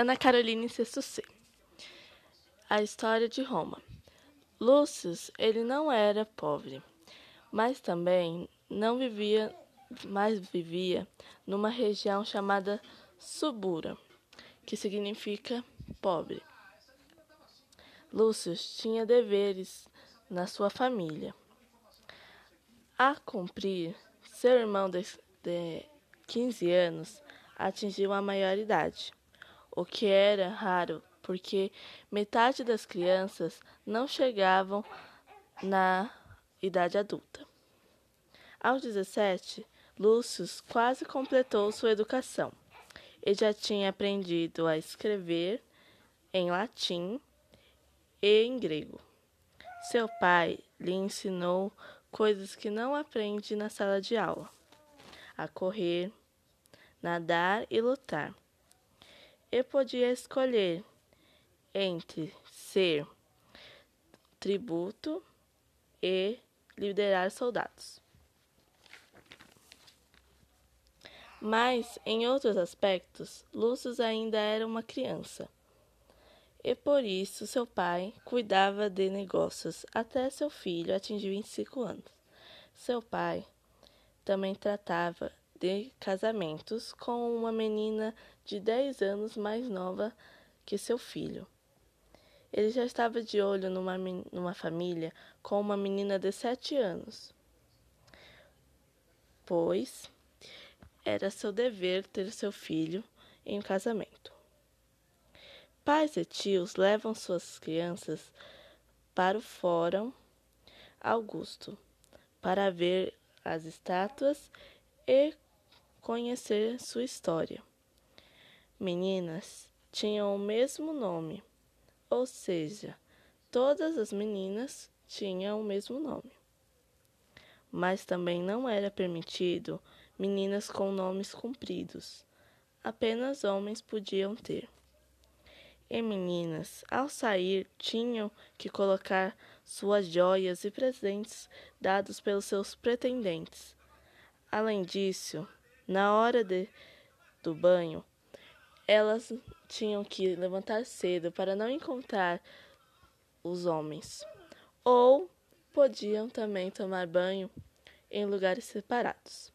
Ana Carolina sexto C. A história de Roma. Lúcio, ele não era pobre, mas também não vivia, mas vivia numa região chamada Subura, que significa pobre. Lúcio tinha deveres na sua família. A cumprir, seu irmão de 15 anos atingiu a maioridade o que era raro, porque metade das crianças não chegavam na idade adulta. Aos 17, Lúcio quase completou sua educação. Ele já tinha aprendido a escrever em latim e em grego. Seu pai lhe ensinou coisas que não aprende na sala de aula: a correr, nadar e lutar e podia escolher entre ser tributo e liderar soldados. Mas, em outros aspectos, Lúcio ainda era uma criança. E por isso seu pai cuidava de negócios até seu filho atingir 25 anos. Seu pai também tratava de casamentos com uma menina de 10 anos mais nova que seu filho. Ele já estava de olho numa, numa família com uma menina de 7 anos, pois era seu dever ter seu filho em casamento. Pais e tios levam suas crianças para o Fórum Augusto para ver as estátuas e conhecer sua história. Meninas tinham o mesmo nome, ou seja, todas as meninas tinham o mesmo nome. Mas também não era permitido meninas com nomes compridos. Apenas homens podiam ter. E meninas, ao sair, tinham que colocar suas joias e presentes dados pelos seus pretendentes. Além disso, na hora de, do banho, elas tinham que levantar cedo para não encontrar os homens. Ou podiam também tomar banho em lugares separados.